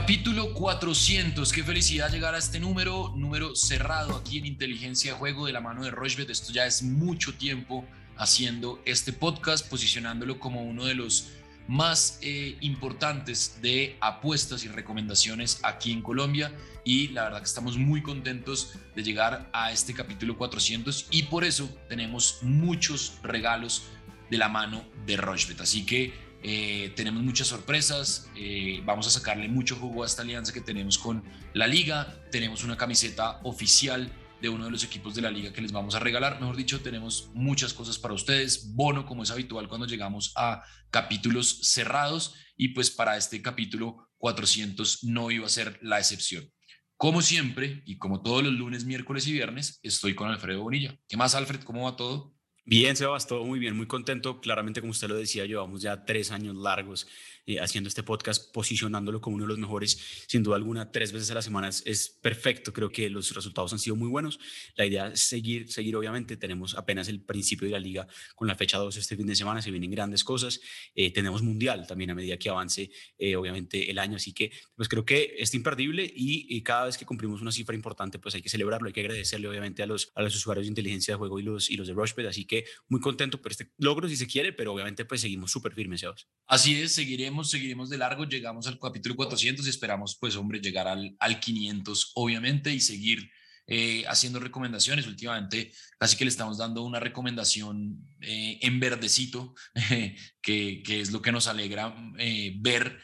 Capítulo 400. Qué felicidad llegar a este número, número cerrado aquí en Inteligencia de Juego de la mano de Rochbet. Esto ya es mucho tiempo haciendo este podcast, posicionándolo como uno de los más eh, importantes de apuestas y recomendaciones aquí en Colombia. Y la verdad que estamos muy contentos de llegar a este capítulo 400 y por eso tenemos muchos regalos de la mano de Rochbet. Así que eh, tenemos muchas sorpresas, eh, vamos a sacarle mucho jugo a esta alianza que tenemos con la liga, tenemos una camiseta oficial de uno de los equipos de la liga que les vamos a regalar, mejor dicho, tenemos muchas cosas para ustedes, bono como es habitual cuando llegamos a capítulos cerrados y pues para este capítulo 400 no iba a ser la excepción. Como siempre y como todos los lunes, miércoles y viernes, estoy con Alfredo Bonilla. ¿Qué más, Alfred? ¿Cómo va todo? Bien, Sebas, todo muy bien, muy contento. Claramente, como usted lo decía, llevamos ya tres años largos eh, haciendo este podcast, posicionándolo como uno de los mejores, sin duda alguna, tres veces a la semana es, perfecto. Creo que los resultados han sido muy buenos. La idea es seguir, seguir, obviamente. Tenemos apenas el principio de la liga con la fecha 2 este fin de semana, se vienen grandes cosas. Eh, tenemos mundial también a medida que avance, eh, obviamente, el año. Así que, pues creo que es imperdible y, cada vez que cumplimos una cifra importante, pues hay que celebrarlo, hay que agradecerle, obviamente, a los, a los usuarios de inteligencia de juego y los, y los de Rushbet. Así que muy contento por este logro, si se quiere, pero obviamente, pues seguimos súper firmes, Sebas. Así es, seguiremos seguiremos, de largo, llegamos al capítulo 400 y esperamos, pues, hombre, llegar al, al 500, obviamente, y seguir eh, haciendo recomendaciones. Últimamente, casi que le estamos dando una recomendación eh, en verdecito, que, que, es lo que nos alegra eh, ver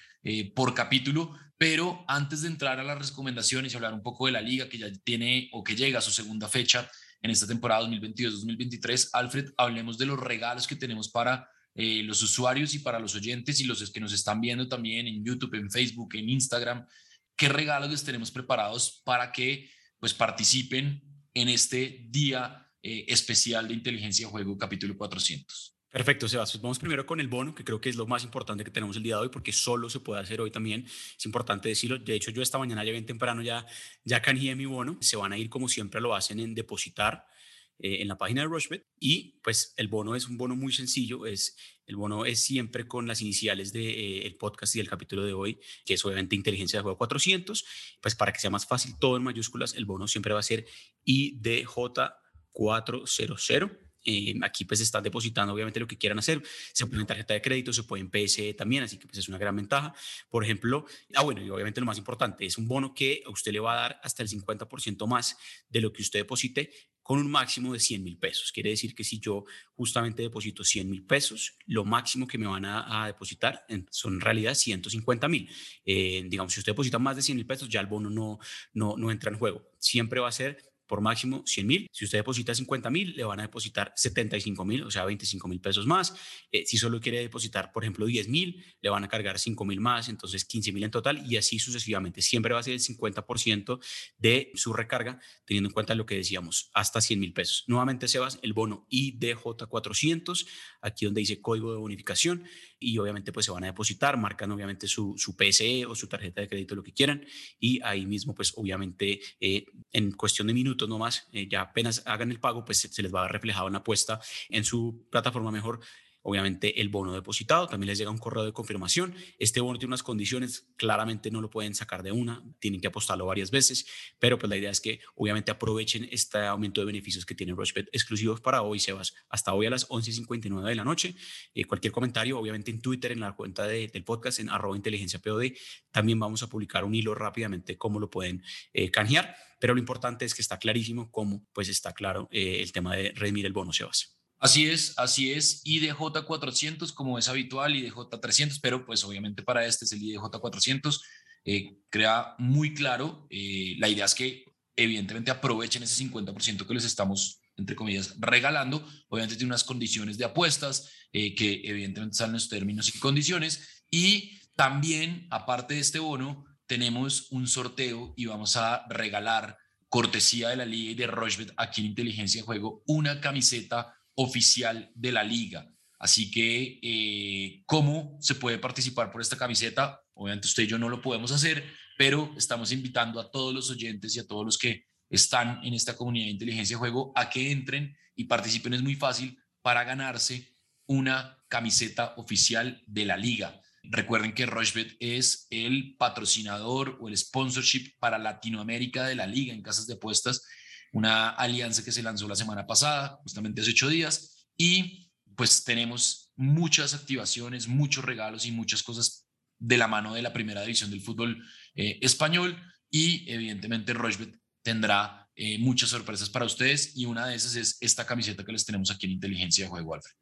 por capítulo. Pero antes de entrar a las recomendaciones y hablar un poco de la liga que ya tiene o que llega a su segunda fecha en esta temporada 2022-2023, Alfred, hablemos de los regalos que tenemos para eh, los usuarios y para los oyentes y los que nos están viendo también en YouTube, en Facebook, en Instagram, qué regalos les tenemos preparados para que pues participen en este día eh, especial de inteligencia de juego capítulo 400. Perfecto, Sebastián. Vamos primero con el bono, que creo que es lo más importante que tenemos el día de hoy, porque solo se puede hacer hoy también. Es importante decirlo. De hecho, yo esta mañana ya bien temprano ya, ya canjeé mi bono. Se van a ir como siempre lo hacen en depositar eh, en la página de Rushbet y pues el bono es un bono muy sencillo, es, el bono es siempre con las iniciales del de, eh, podcast y del capítulo de hoy, que es obviamente inteligencia de juego 400, pues para que sea más fácil todo en mayúsculas, el bono siempre va a ser IDJ400. Eh, aquí pues están depositando obviamente lo que quieran hacer. Se puede en tarjeta de crédito, se puede en PSE también, así que pues es una gran ventaja. Por ejemplo, ah bueno, y obviamente lo más importante, es un bono que a usted le va a dar hasta el 50% más de lo que usted deposite con un máximo de 100 mil pesos. Quiere decir que si yo justamente deposito 100 mil pesos, lo máximo que me van a, depositar son en realidad 150 mil. Eh, digamos, si usted deposita más de 100 mil pesos, ya el bono no, no, no entra en juego. Siempre va a ser por máximo 100 mil. Si usted deposita 50 mil, le van a depositar 75 mil, o sea, 25 mil pesos más. Eh, si solo quiere depositar, por ejemplo, 10 mil, le van a cargar 5 mil más, entonces 15 mil en total y así sucesivamente. Siempre va a ser el 50% de su recarga, teniendo en cuenta lo que decíamos, hasta 100 mil pesos. Nuevamente, Sebas, el bono IDJ400, aquí donde dice código de bonificación y obviamente pues se van a depositar, marcan obviamente su, su PSE o su tarjeta de crédito, lo que quieran y ahí mismo pues obviamente eh, en cuestión de minutos no más, eh, ya apenas hagan el pago, pues se, les va a ver reflejado una apuesta en su plataforma mejor obviamente el bono depositado, también les llega un correo de confirmación. Este bono tiene unas condiciones, claramente no lo pueden sacar de una, tienen que apostarlo varias veces, pero pues la idea es que obviamente aprovechen este aumento de beneficios que tiene Rushbet exclusivos para hoy, Sebas, hasta hoy a las 11.59 de la noche. Eh, cualquier comentario, obviamente en Twitter, en la cuenta del podcast, en arroba inteligencia POD, también vamos a publicar un hilo rápidamente cómo lo pueden eh, canjear, pero lo importante es que está clarísimo cómo pues está claro eh, el tema de redimir el bono, Sebas. Así es, así es. IDJ 400 como es habitual, IDJ 300, pero pues obviamente para este es el IDJ 400. Eh, crea muy claro, eh, la idea es que evidentemente aprovechen ese 50% que les estamos, entre comillas, regalando. Obviamente tiene unas condiciones de apuestas eh, que evidentemente salen los términos y condiciones. Y también, aparte de este bono, tenemos un sorteo y vamos a regalar cortesía de la liga y de Rochbet aquí en Inteligencia de Juego una camiseta oficial de la liga. Así que, eh, ¿cómo se puede participar por esta camiseta? Obviamente usted y yo no lo podemos hacer, pero estamos invitando a todos los oyentes y a todos los que están en esta comunidad de inteligencia de juego a que entren y participen. Es muy fácil para ganarse una camiseta oficial de la liga. Recuerden que Rochebet es el patrocinador o el sponsorship para Latinoamérica de la liga en casas de apuestas, una alianza que se lanzó la semana pasada, justamente hace ocho días, y pues tenemos muchas activaciones, muchos regalos y muchas cosas de la mano de la primera división del fútbol eh, español y evidentemente Rochebet tendrá eh, muchas sorpresas para ustedes y una de esas es esta camiseta que les tenemos aquí en Inteligencia de Juego, Alfred.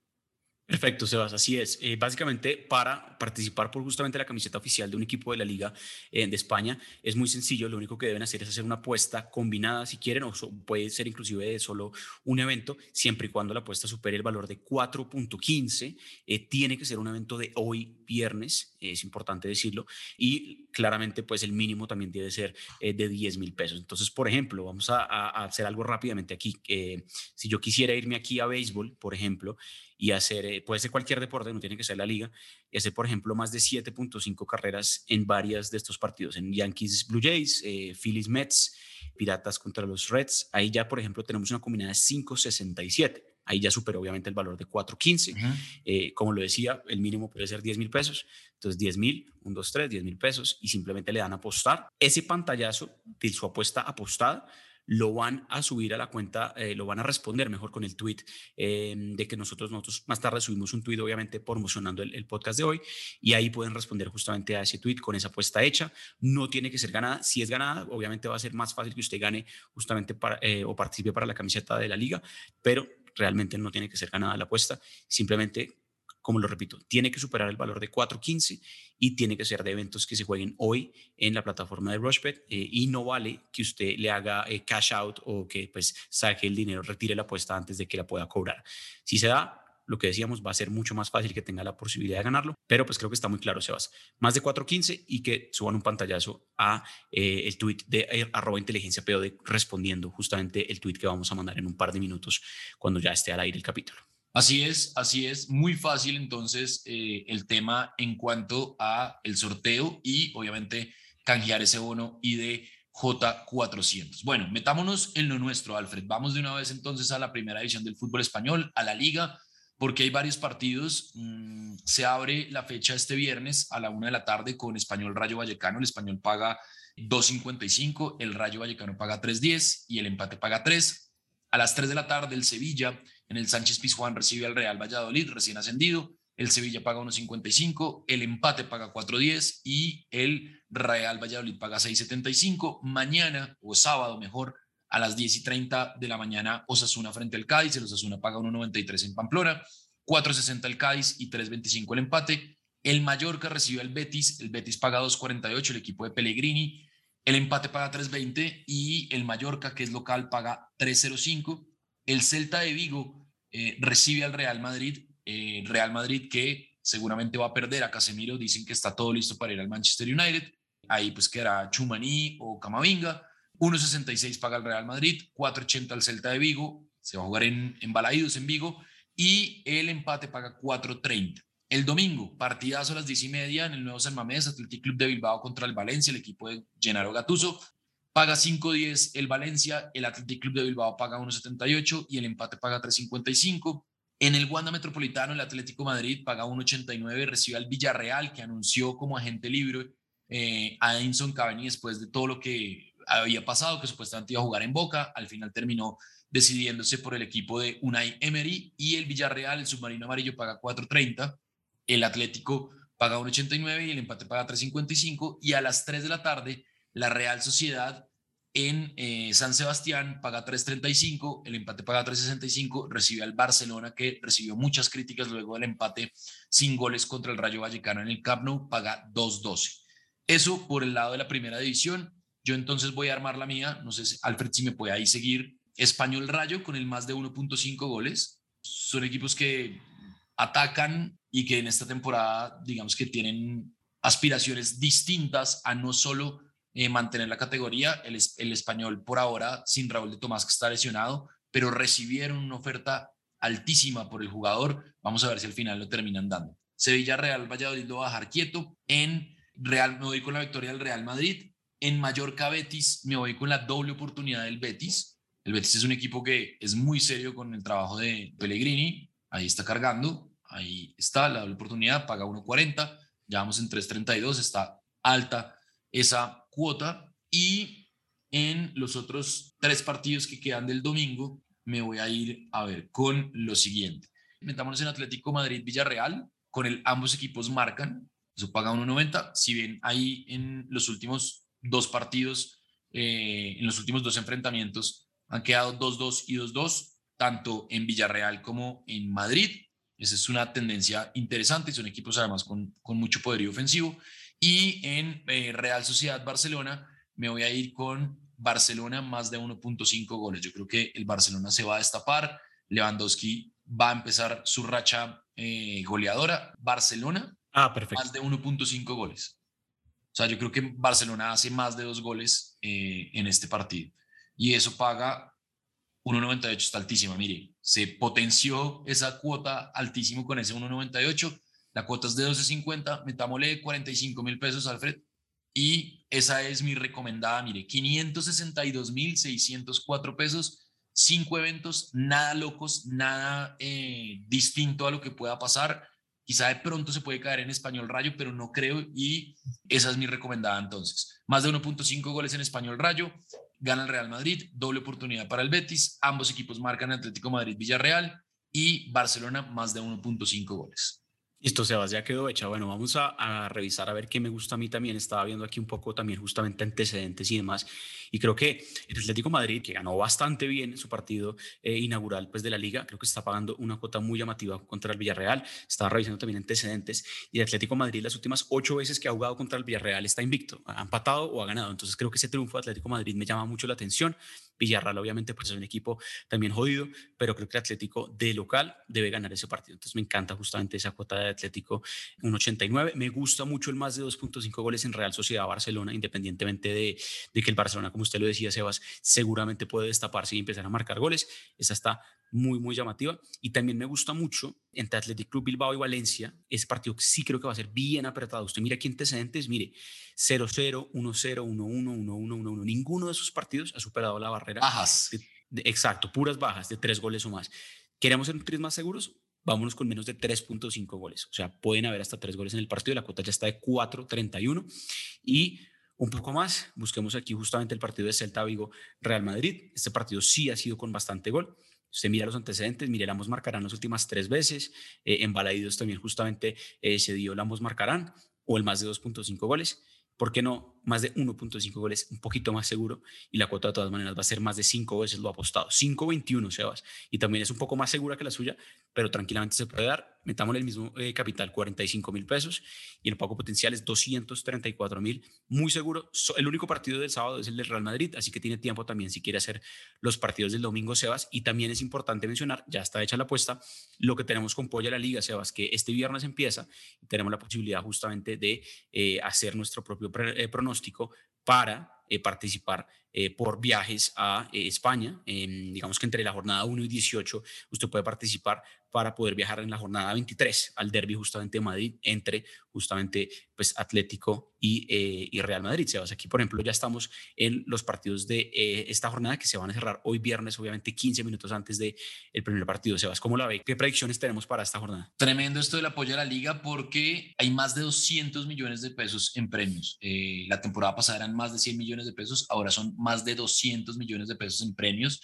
Perfecto, Sebas, así es. Eh, básicamente, para participar por justamente la camiseta oficial de un equipo de la Liga eh, de España, es muy sencillo. Lo único que deben hacer es hacer una apuesta combinada, si quieren, o puede ser inclusive de solo un evento, siempre y cuando la apuesta supere el valor de 4.15. Eh, tiene que ser un evento de hoy, viernes, es importante decirlo, y claramente, pues el mínimo también debe ser de 10 mil pesos. Entonces, por ejemplo, vamos a, a hacer algo rápidamente aquí. si yo quisiera irme aquí a béisbol, por ejemplo, y hacer, eh, puede ser cualquier deporte, no tiene que ser la liga, y hacer, por ejemplo, más de 7.5 carreras en varias de estos partidos, en Yankees Blue Jays, eh, Phillies Mets, Piratas contra los Reds. Ahí ya, por ejemplo, tenemos una combinada de 5.67. Ahí ya superó obviamente el valor de 4.15. Eh, como lo decía, el mínimo puede ser 10 mil pesos. Entonces, 10 mil, 1, 2, 3, 10 mil pesos y simplemente le dan a apostar. Ese pantallazo de su apuesta apostada lo van a subir a la cuenta, eh, lo van a responder mejor con el tweet eh, de que nosotros, nosotros más tarde subimos un tweet, obviamente promocionando el, podcast de hoy, y ahí pueden responder justamente a ese tweet con esa apuesta hecha. No tiene que ser ganada. Si es ganada, obviamente va a ser más fácil que usted gane justamente para, eh, o participe para la camiseta de la liga, pero realmente no tiene que ser ganada la apuesta. Simplemente como lo repito, tiene que superar el valor de 4.15 y tiene que ser de eventos que se jueguen hoy en la plataforma de Rushbet eh, y no vale que usted le haga eh, cash out o que pues saque el dinero, retire la apuesta antes de que la pueda cobrar. Si se da, lo que decíamos, va a ser mucho más fácil que tenga la posibilidad de ganarlo, pero pues creo que está muy claro, Sebas. Más de 4.15 y que suban un pantallazo a eh, el tweet de arroba inteligencia POD respondiendo justamente el tweet que vamos a mandar en un par de minutos cuando ya esté al aire el capítulo. Así es, así es, muy fácil entonces eh, el tema en cuanto a el sorteo y obviamente canjear ese bono de J400. Bueno, metámonos en lo nuestro, Alfred. Vamos de una vez entonces a la primera división del fútbol español, a la liga, porque hay varios partidos. Mm, se abre la fecha este viernes a la una de la tarde con Español Rayo Vallecano. El Español paga 2.55, el Rayo Vallecano paga 3.10 y el empate paga 3. A las 3 de la tarde el Sevilla en el Sánchez Pizjuán recibe al Real Valladolid, recién ascendido. El Sevilla paga 1.55, el empate paga 4.10 y el Real Valladolid paga 6.75. Mañana o sábado mejor, a las 10 y 30 de la mañana, Osasuna frente al Cádiz. El Osasuna paga 1.93 en Pamplona, 4.60 el Cádiz y 3.25 el empate. El Mallorca recibe al Betis, el Betis paga 2.48, el equipo de Pellegrini. El empate paga 3.20 y el Mallorca, que es local, paga 3.05. El Celta de Vigo eh, recibe al Real Madrid, eh, Real Madrid que seguramente va a perder. A Casemiro, dicen que está todo listo para ir al Manchester United, ahí pues quedará Chumaní o Camavinga, 1.66 paga el Real Madrid, 4.80 al Celta de Vigo, se va a jugar en, en Balaídos, en Vigo, y el empate paga 4.30. El domingo, partidazo a las 10 y media en el nuevo San Mamés, Athletic Club de Bilbao contra el Valencia, el equipo de Gennaro Gatuso paga 5.10 el Valencia, el Athletic Club de Bilbao paga 1.78 y el empate paga 3.55. En el Wanda Metropolitano, el Atlético Madrid paga 1.89 recibe al Villarreal, que anunció como agente libre eh, a Edinson Cavani después de todo lo que había pasado, que supuestamente iba a jugar en Boca. Al final terminó decidiéndose por el equipo de Unai Emery y el Villarreal, el submarino amarillo, paga 4.30. El Atlético paga 1.89 y el empate paga 3.55. Y a las 3 de la tarde, la Real Sociedad en eh, San Sebastián paga 3.35, el empate paga 3.65, recibe al Barcelona que recibió muchas críticas luego del empate sin goles contra el Rayo Vallecano en el Camp Nou, paga 2.12. Eso por el lado de la primera división. Yo entonces voy a armar la mía, no sé, si, Alfred, si me puede ahí seguir. Español Rayo con el más de 1.5 goles. Son equipos que atacan y que en esta temporada, digamos que tienen aspiraciones distintas a no solo eh, mantener la categoría. El, el español por ahora, sin Raúl de Tomás, que está lesionado, pero recibieron una oferta altísima por el jugador. Vamos a ver si al final lo terminan dando. Sevilla Real Valladolid lo va a dejar quieto. En Real me voy con la victoria del Real Madrid. En Mallorca Betis me voy con la doble oportunidad del Betis. El Betis es un equipo que es muy serio con el trabajo de Pellegrini. Ahí está cargando. Ahí está la doble oportunidad. Paga 1.40 ya vamos en 3.32, está alta esa cuota y en los otros tres partidos que quedan del domingo me voy a ir a ver con lo siguiente. Metámonos en Atlético Madrid-Villarreal, con el ambos equipos marcan, eso paga 1.90, si bien ahí en los últimos dos partidos, eh, en los últimos dos enfrentamientos han quedado 2-2 y 2-2, tanto en Villarreal como en Madrid. Esa es una tendencia interesante, son equipos además con, con mucho poderío ofensivo. Y en eh, Real Sociedad Barcelona me voy a ir con Barcelona más de 1.5 goles. Yo creo que el Barcelona se va a destapar, Lewandowski va a empezar su racha eh, goleadora. Barcelona ah, perfecto. más de 1.5 goles. O sea, yo creo que Barcelona hace más de dos goles eh, en este partido y eso paga 1.98, está altísima, mire, se potenció esa cuota altísimo con ese 1.98, la cuota es de 12.50, metámosle 45 mil pesos, Alfred, y esa es mi recomendada, mire, 562.604 pesos, cinco eventos, nada locos, nada eh, distinto a lo que pueda pasar, Quizá de pronto se puede caer en español rayo, pero no creo y esa es mi recomendada entonces. Más de 1.5 goles en español rayo, gana el Real Madrid, doble oportunidad para el Betis, ambos equipos marcan Atlético Madrid-Villarreal y Barcelona más de 1.5 goles. Listo, Sebas, ya quedó hecha. Bueno, vamos a, revisar a ver qué me gusta a mí también. Estaba viendo aquí un poco también justamente antecedentes y demás. Y creo que el Atlético Madrid, que ganó bastante bien su partido eh, inaugural pues, de la liga, creo que está pagando una cuota muy llamativa contra el Villarreal. Estaba revisando también antecedentes. Y el Atlético Madrid, las últimas ocho veces que ha jugado contra el Villarreal, está invicto. Ha empatado o ha ganado. Entonces creo que ese triunfo de Atlético Madrid me llama mucho la atención. Villarreal obviamente pues es un equipo también jodido, pero creo que el Atlético de local debe ganar ese partido. Entonces me encanta justamente esa cuota de Atlético, un 89. Me gusta mucho el más de 2.5 goles en Real Sociedad Barcelona, independientemente de, de que el Barcelona, como usted lo decía, Sebas, seguramente puede destaparse y empezar a marcar goles. Esa está muy, muy llamativa. Y también me gusta mucho entre Athletic Club Bilbao y Valencia. Ese partido sí creo que va a ser bien apretado. Usted mira aquí antecedentes, mire, 0-0, 1-0, 1-1, 1-1, 1-1. Ninguno de esos partidos ha superado la barrera. Bajas. exacto, puras bajas de tres goles o más. ¿Queremos ser tres más seguros? Vámonos con menos de 3.5 goles. O sea, pueden haber hasta tres goles en el partido. La cuota ya está de 4.31. Y un poco más, busquemos aquí justamente el partido de Celta Vigo Real Madrid. Este partido sí ha sido con bastante gol. Usted mira los antecedentes, mire, ambos marcarán las últimas tres veces. Eh, en Balaidos también justamente eh, se dio ambos marcarán o el más de 2.5 goles. ¿Por qué no más de 1.5 goles? Un poquito más seguro y la cuota de todas maneras va a ser más de 5 veces lo apostado. 5.21, Sebas. Y también es un poco más segura que la suya, pero tranquilamente se puede dar metámosle el mismo eh, capital, 45 mil pesos, y el pago potencial es 234 mil, muy seguro. el único partido del sábado es el del Real Madrid, así que tiene tiempo también si quiere hacer los partidos del domingo, Sebas. Y también es importante mencionar, ya está hecha la apuesta, lo que tenemos con Polla la Liga, Sebas, que este viernes empieza y tenemos la posibilidad justamente de eh, hacer nuestro propio eh, pronóstico para participar por viajes a España. digamos que entre la jornada 1 y 18 usted puede participar para poder viajar en la jornada 23 al derby justamente de Madrid entre justamente pues Atlético y, eh, y Real Madrid. Sebas, aquí por ejemplo ya estamos en los partidos de eh, esta jornada que se van a cerrar hoy viernes, obviamente 15 minutos antes del el primer partido. Sebas, ¿cómo la ve? ¿Qué predicciones tenemos para esta jornada? Tremendo esto del apoyo a la liga porque hay más de 200 millones de pesos en premios. Eh, la temporada pasada eran más de 100 millones de pesos, ahora son más de 200 millones de pesos en premios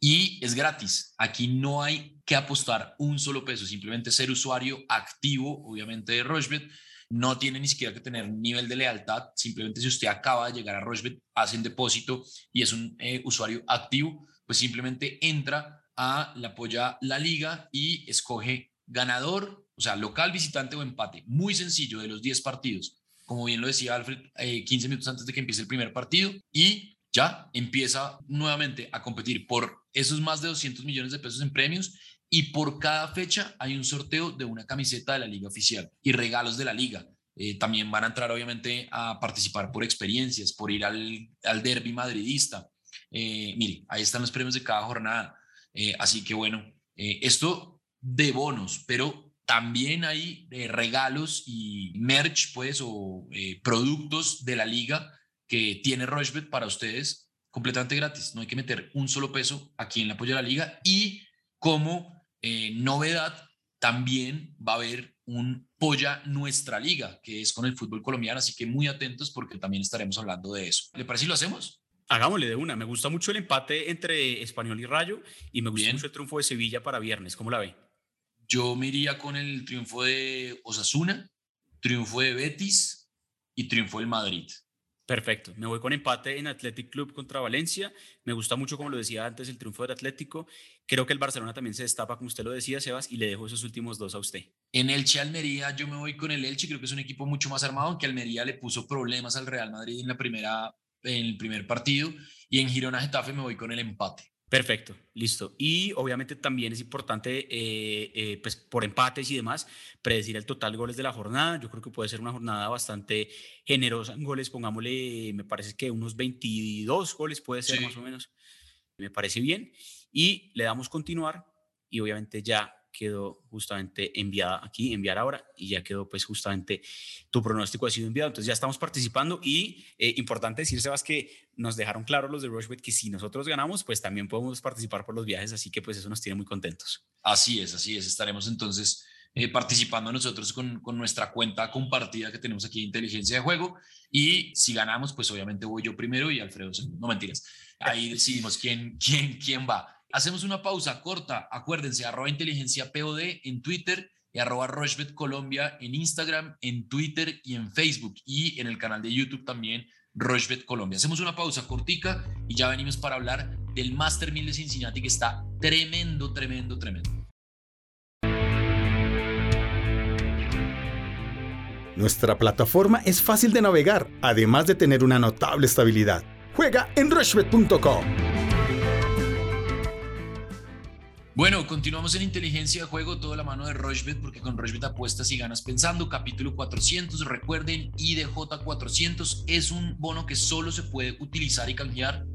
y es gratis. Aquí no hay que apostar un solo peso, simplemente ser usuario activo, obviamente, de Rochebet. No tiene ni siquiera que tener nivel de lealtad, simplemente si usted acaba de llegar a Rochebet, hace un depósito y es un eh, usuario activo, pues simplemente entra a la apoya la liga y escoge ganador, o sea, local, visitante o empate. Muy sencillo de los 10 partidos. Como bien lo decía Alfred, 15 eh, minutos antes de que empiece el primer partido y ya empieza nuevamente a competir por esos más de 200 millones de pesos en premios y por cada fecha hay un sorteo de una camiseta de la liga oficial y regalos de la liga. Eh, también van a entrar obviamente a participar por experiencias, por ir al, al derby madridista. Eh, mire, ahí están los premios de cada jornada. Eh, así que bueno, esto de bonos, pero también hay regalos y merch, pues, o productos de la liga que tiene Rochebet para ustedes completamente gratis. No hay que meter un solo peso aquí en el apoyo de la liga. Y como eh, novedad, también va a haber un Polla Nuestra Liga, que es con el fútbol colombiano, así que muy atentos porque también estaremos hablando de eso. ¿Le parece si lo hacemos? Hagámosle de una. Me gusta mucho el empate entre Español y Rayo y me gusta mucho el triunfo de Sevilla para viernes. ¿Cómo la ve? Yo me iría con el triunfo de Osasuna, triunfo de Betis y triunfo del Madrid. Perfecto. Me voy con empate en Athletic Club contra Valencia. Me gusta mucho, como lo decía antes, el triunfo del Atlético. Creo que el Barcelona también se destapa, como usted lo decía, Sebas, y le dejo esos últimos dos a usted. En Elche Almería, yo me voy con el Elche. Creo que es un equipo mucho más armado, aunque Almería le puso problemas al Real Madrid en la primera, en el primer partido. Y en Girona Getafe me voy con el empate. Perfecto, listo. Y obviamente también es importante, eh, eh, pues por empates y demás, predecir el total de goles de la jornada. Yo creo que puede ser una jornada bastante generosa en goles. Pongámosle, me parece que unos 22 goles puede ser más o menos. Me parece bien. Y le damos continuar y obviamente ya quedó justamente enviada aquí, enviar ahora, y ya quedó pues justamente tu pronóstico ha sido enviado. Entonces ya estamos participando y eh, importante decir, Sebas, que nos dejaron claro los de Rushbet que si nosotros ganamos, pues también podemos participar por los viajes, así que pues eso nos tiene muy contentos. Así es, así es. Estaremos entonces eh, participando nosotros con, con, nuestra cuenta compartida que tenemos aquí de inteligencia de juego. Y si ganamos, pues obviamente voy yo primero y Alfredo No mentiras. Ahí decidimos quién, quién, quién va. Hacemos una pausa corta. Acuérdense, arroba inteligencia POD en Twitter y arroba Rochbet Colombia en Instagram, en Twitter y en Facebook y en el canal de YouTube también Rochbet Colombia. Hacemos una pausa cortica y ya venimos para hablar del Master 1000 de Cincinnati que está tremendo, tremendo, tremendo. Nuestra plataforma es fácil de navegar, además de tener una notable estabilidad. Juega en rushbet.com. Bueno, continuamos en inteligencia de juego, toda la mano de Rochbet, porque con Rochbet apuestas y ganas pensando. Capítulo 400, recuerden, IDJ 400 es un bono que solo se puede utilizar y canjear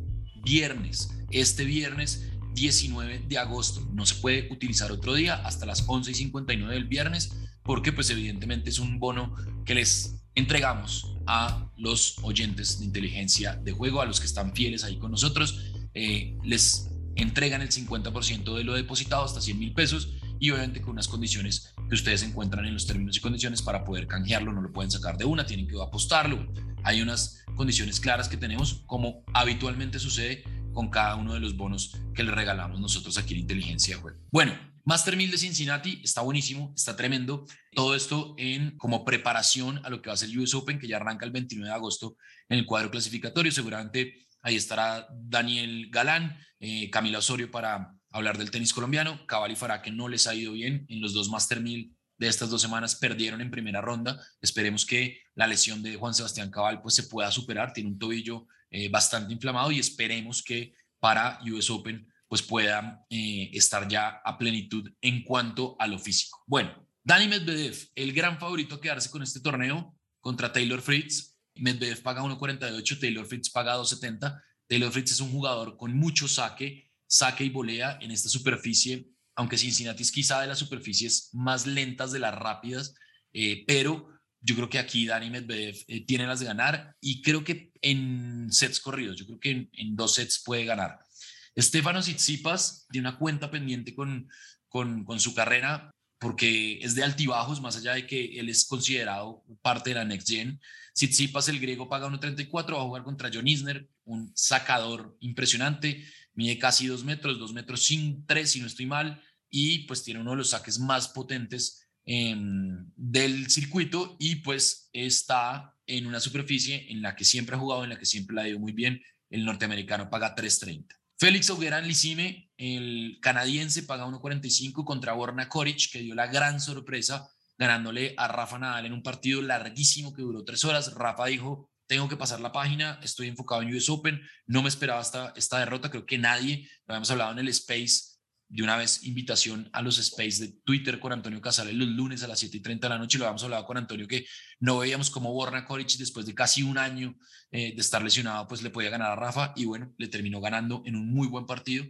viernes. Este viernes 19 de agosto. No se puede utilizar otro día hasta las 11 y 59 del viernes, porque pues evidentemente es un bono que les entregamos a los oyentes de inteligencia de juego, a los que están fieles ahí con nosotros. Eh, les entregan el 50% de lo depositado hasta 100 mil pesos y obviamente con unas condiciones que ustedes encuentran en los términos y condiciones para poder canjearlo, no lo pueden sacar de una, tienen que apostarlo. Hay unas condiciones claras que tenemos como habitualmente sucede con cada uno de los bonos que le regalamos nosotros aquí en Inteligencia Web. Bueno, Master 1000 de Cincinnati está buenísimo, está tremendo. Todo esto en como preparación a lo que va a ser el US Open, que ya arranca el 29 de agosto en el cuadro clasificatorio. Seguramente Ahí estará Daniel Galán, eh, Camila Osorio para hablar del tenis colombiano, Cabal y Farah que no les ha ido bien en los dos Master 1000 de estas dos semanas perdieron en primera ronda. Esperemos que la lesión de Juan Sebastián Cabal pues se pueda superar. Tiene un tobillo eh, bastante inflamado y esperemos que para US Open pues pueda eh, estar ya a plenitud en cuanto a lo físico. Bueno, Dani Medvedev, el gran favorito a quedarse con este torneo contra Taylor Fritz, Medvedev paga 1.48, Taylor Fritz paga 2.70. Taylor Fritz es un jugador con mucho saque, saque y volea en esta superficie, aunque Cincinnati es quizá de las superficies más lentas de las rápidas, eh, pero yo creo que aquí Dani Medvedev eh, tiene las de ganar y creo que en sets corridos, yo creo que en, en dos sets puede ganar. Estefano Tsitsipas tiene una cuenta pendiente con, con, con su carrera porque es de altibajos, más allá de que él es considerado parte de la Next Gen. Tsitsipas, el griego, paga 1.34, va a jugar contra John Isner, un sacador impresionante, mide casi 2 metros, 2 metros sin 3, si no estoy mal, y pues tiene uno de los saques más potentes em, del circuito y pues está en una superficie en la que siempre ha jugado, en la que siempre le ha ido muy bien. El norteamericano paga 3.30. Félix Auguerán Licime, el canadiense, paga 1.45 contra Borna Koric, que dio la gran sorpresa ganándole a Rafa Nadal en un partido larguísimo que duró tres horas. Rafa dijo, tengo que pasar la página, estoy enfocado en US Open, no me esperaba esta, esta derrota, creo que nadie, lo habíamos hablado en el Space, de una vez invitación a los Space de Twitter con Antonio Casales los lunes a las 7 y 30 de la noche, lo habíamos hablado con Antonio que no veíamos cómo Borna Koric después de casi un año eh, de estar lesionado, pues le podía ganar a Rafa y bueno, le terminó ganando en un muy buen partido.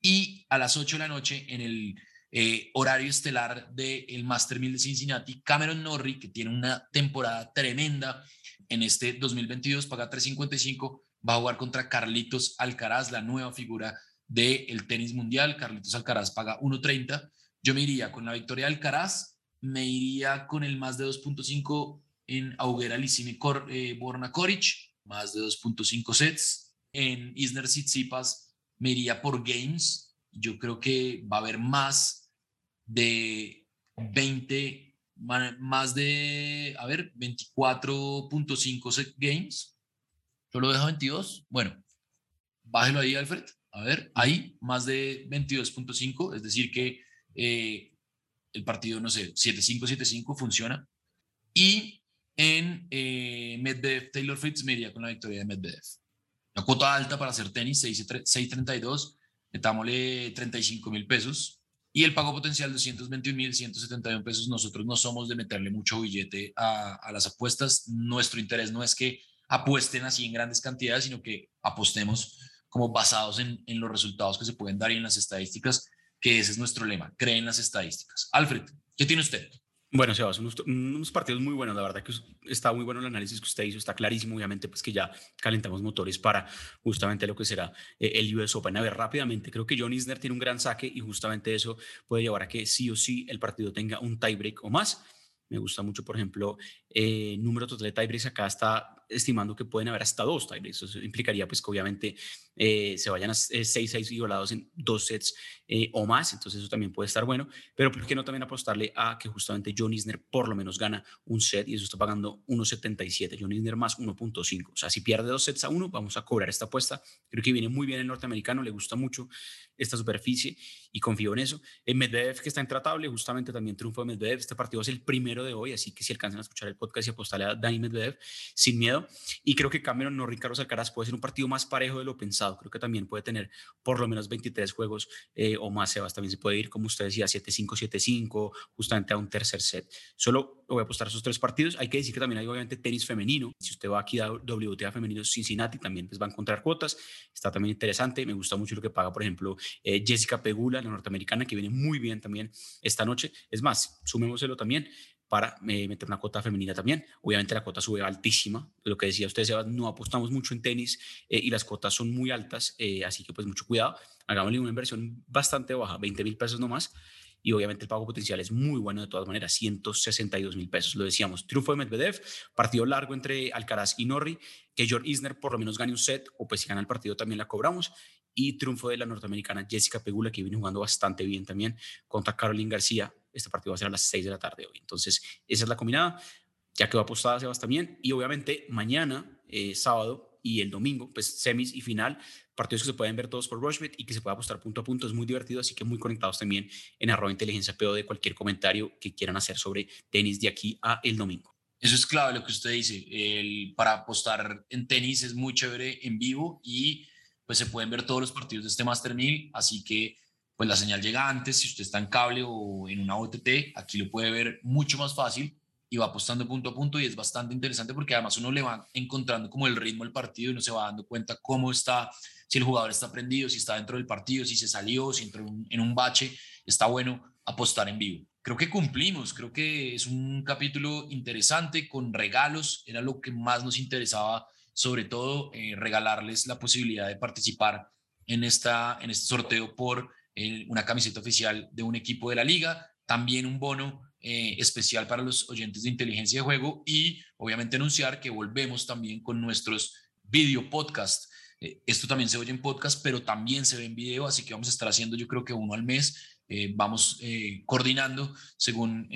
Y a las 8 de la noche en el eh, horario estelar del Master 1000 de Cincinnati, Cameron Norrie, que tiene una temporada tremenda en este 2022, paga 3.55, va a jugar contra Carlitos Alcaraz, la nueva figura del tenis mundial. Carlitos Alcaraz paga 1.30. Yo me iría con la victoria de Alcaraz, me iría con el más de 2.5 en Auguera Licine eh, Borna Koric, más de 2.5 sets. En Isner Tsitsipas me iría por games. Yo creo que va a haber más de 20, más de, a ver, 24.5 games. Yo lo dejo 22. Bueno, bájelo ahí, Alfred. A ver, ahí más de 22.5, es decir que eh, el partido, no sé, 7-5, 7-5 funciona. Y en eh, Medvedev, Taylor Fritz me iría con la victoria de Medvedev. La cuota alta para hacer tenis, 6.32, metámosle 35 mil pesos. Y el pago potencial, 221 mil 171 pesos. Nosotros no somos de meterle mucho billete a, a las apuestas. Nuestro interés no es que apuesten así en grandes cantidades, sino que apostemos como basados en, en los resultados que se pueden dar y en las estadísticas, que ese es nuestro lema, creen las estadísticas. Alfred, ¿qué tiene usted? Bueno, Sebas, unos, unos, partidos muy buenos, la verdad que está muy bueno el análisis que usted hizo, está clarísimo, obviamente, pues que ya calentamos motores para justamente lo que será eh, el US Open. A ver, rápidamente, creo que John Isner tiene un gran saque y justamente eso puede llevar a que sí o sí el partido tenga un tiebreak o más. Me gusta mucho, por ejemplo, eh, número total de tiebreaks acá está estimando que pueden haber hasta dos tiebreaks. Eso implicaría pues que obviamente eh, se vayan a 6-6 igualados en dos sets eh, o más, entonces eso también puede estar bueno, pero ¿por qué no también apostarle a que justamente John Isner por lo menos gana un set y eso está pagando 1.77, John Isner más 1.5, o sea, si pierde dos sets a uno, vamos a cobrar esta apuesta, creo que viene muy bien el norteamericano, le gusta mucho esta superficie y confío en eso. En Medvedev, que está intratable, justamente también triunfo de Medvedev, este partido es el primero de hoy, así que si alcanzan a escuchar el podcast y apostarle a Dani Medvedev, sin miedo, y creo que Cameron no Ricardo Alcaraz puede ser un partido más parejo de lo pensado. Creo que también puede tener por lo menos 23 juegos eh, o más. Sebas también se puede ir, como usted decía, 7-5, 7-5, justamente a un tercer set. Solo voy a apostar esos tres partidos. Hay que decir que también hay obviamente tenis femenino. Si usted va aquí a WTA femenino Cincinnati, también pues, va a encontrar cuotas. Está también interesante. Me gusta mucho lo que paga, por ejemplo, eh, Jessica Pegula, la norteamericana, que viene muy bien también esta noche. Es más, sumémoselo también para eh, meter una cuota femenina también. Obviamente la cuota sube altísima, lo que decía usted, Sebas, no apostamos mucho en tenis eh, y las cuotas son muy altas, eh, así que pues mucho cuidado, hagámosle una inversión bastante baja, 20 mil pesos nomás, y obviamente el pago potencial es muy bueno de todas maneras, 162 mil pesos, lo decíamos, triunfo de Medvedev, partido largo entre Alcaraz y Norri, que George Isner por lo menos gane un set, o pues si gana el partido también la cobramos, y triunfo de la norteamericana Jessica Pegula, que viene jugando bastante bien también contra Caroline García, este partido va a ser a las 6 de la tarde hoy. Entonces, esa es la combinada. Ya quedó apostada Sebas también. Y obviamente mañana, eh, sábado y el domingo, pues semis y final, partidos que se pueden ver todos por Rushbet y que se puede apostar punto a punto. Es muy divertido, así que muy conectados también en arroba inteligencia PO de cualquier comentario que quieran hacer sobre tenis de aquí a el domingo. Eso es clave lo que usted dice. El, para apostar en tenis es muy chévere en vivo y pues se pueden ver todos los partidos de este Master 1000, así que pues la señal llega antes, si usted está en cable o en una OTT, aquí lo puede ver mucho más fácil y va apostando punto a punto y es bastante interesante porque además uno le va encontrando como el ritmo del partido y uno se va dando cuenta cómo está, si el jugador está prendido, si está dentro del partido, si se salió, si entró en un bache, está bueno apostar en vivo. Creo que cumplimos, creo que es un capítulo interesante con regalos, era lo que más nos interesaba, sobre todo eh, regalarles la posibilidad de participar en, esta, en este sorteo por una camiseta oficial de un equipo de la liga, también un bono eh, especial para los oyentes de inteligencia de juego y obviamente anunciar que volvemos también con nuestros video podcast. Eh, esto también se oye en podcast, pero también se ve en video, así que vamos a estar haciendo yo creo que uno al mes. Eh, vamos coordinando según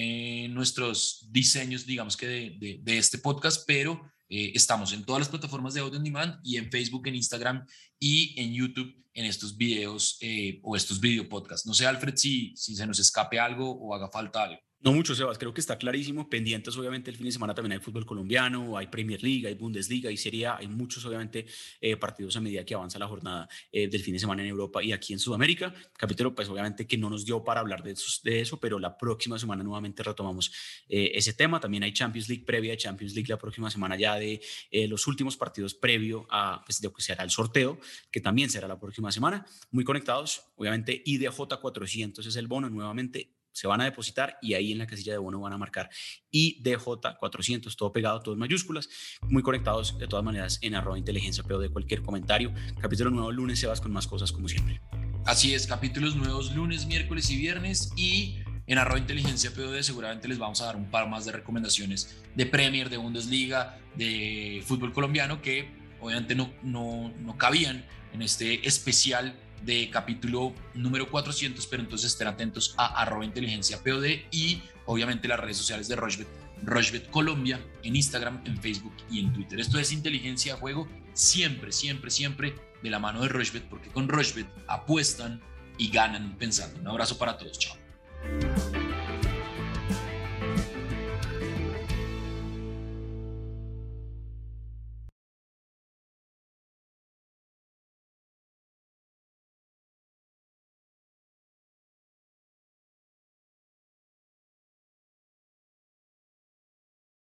nuestros diseños, digamos que de, de este podcast, pero estamos en todas las plataformas de audio on demand y en Facebook, en Instagram y en YouTube en estos videos eh, o estos video podcasts. No sé, Alfred, si, si se nos escape algo o haga falta algo. No mucho, Sebas, creo que está clarísimo. Pendientes, obviamente, el fin de semana también hay fútbol colombiano, hay Premier League, hay Bundesliga, y Serie hay muchos, obviamente, eh, partidos a medida que avanza la jornada eh, del fin de semana en Europa y aquí en Sudamérica. Capítulo, pues, obviamente, que no nos dio para hablar de eso, pero la próxima semana nuevamente retomamos eh, ese tema. También hay Champions League previa Champions League la próxima semana ya de los últimos partidos previo a pues, de que será el sorteo, que también será la próxima semana. Muy conectados, obviamente, IDJ 400 es el bono nuevamente se van a depositar y ahí en la casilla de bono van a marcar IDJ400, todo pegado, todo en mayúsculas, muy conectados de todas maneras en arroba inteligencia, pero de cualquier comentario. Capítulo nuevo lunes, se vas con más cosas como siempre. Así es, capítulos nuevos lunes, miércoles y viernes y en arroba inteligencia POD seguramente les vamos a dar un par más de recomendaciones de Premier, de Bundesliga, de fútbol colombiano que obviamente no, no, no cabían en este especial de capítulo número 400, pero entonces estén atentos a arroba inteligencia POD y obviamente las redes sociales de Rochbet, Rochbet Colombia, en Instagram, en Facebook y en Twitter. Esto es inteligencia juego, siempre, siempre, siempre de la mano de Rochbet, porque con Rochbet apuestan y ganan pensando. Un abrazo para todos, chao.